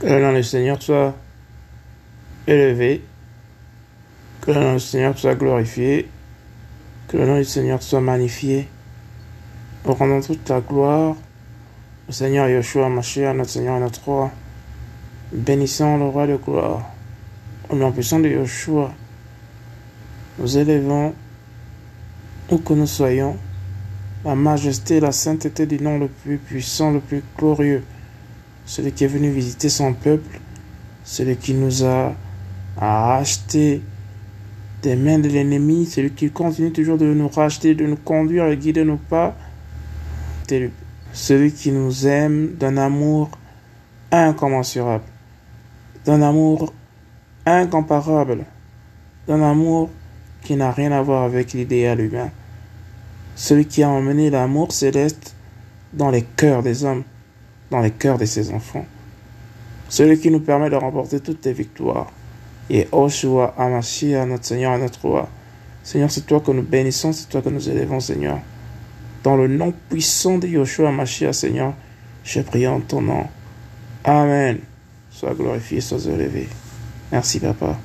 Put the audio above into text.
Que le nom du Seigneur soit élevé. Que le nom du Seigneur soit glorifié. Que le nom du Seigneur soit magnifié. Nous rendons toute la gloire au Seigneur Yeshua Mashiach, notre Seigneur et notre Roi. Bénissons le Roi de gloire. Au nom puissant de Yeshua, nous élevons, où que nous soyons, la majesté et la sainteté du nom le plus puissant, le plus glorieux, celui qui est venu visiter son peuple, celui qui nous a racheté des mains de l'ennemi, celui qui continue toujours de nous racheter, de nous conduire et guider nos pas, celui qui nous aime d'un amour incommensurable, d'un amour incomparable, d'un amour qui n'a rien à voir avec l'idéal humain, celui qui a emmené l'amour céleste dans les cœurs des hommes, dans les cœurs de ses enfants, celui qui nous permet de remporter toutes les victoires. Et Oshua Amashia, notre Seigneur et notre Roi. Seigneur, c'est toi que nous bénissons, c'est toi que nous élevons, Seigneur. Dans le nom puissant de Yoshua Mashiach, Seigneur, je prie en ton nom. Amen. Sois glorifié, sois élevé. Merci, Papa.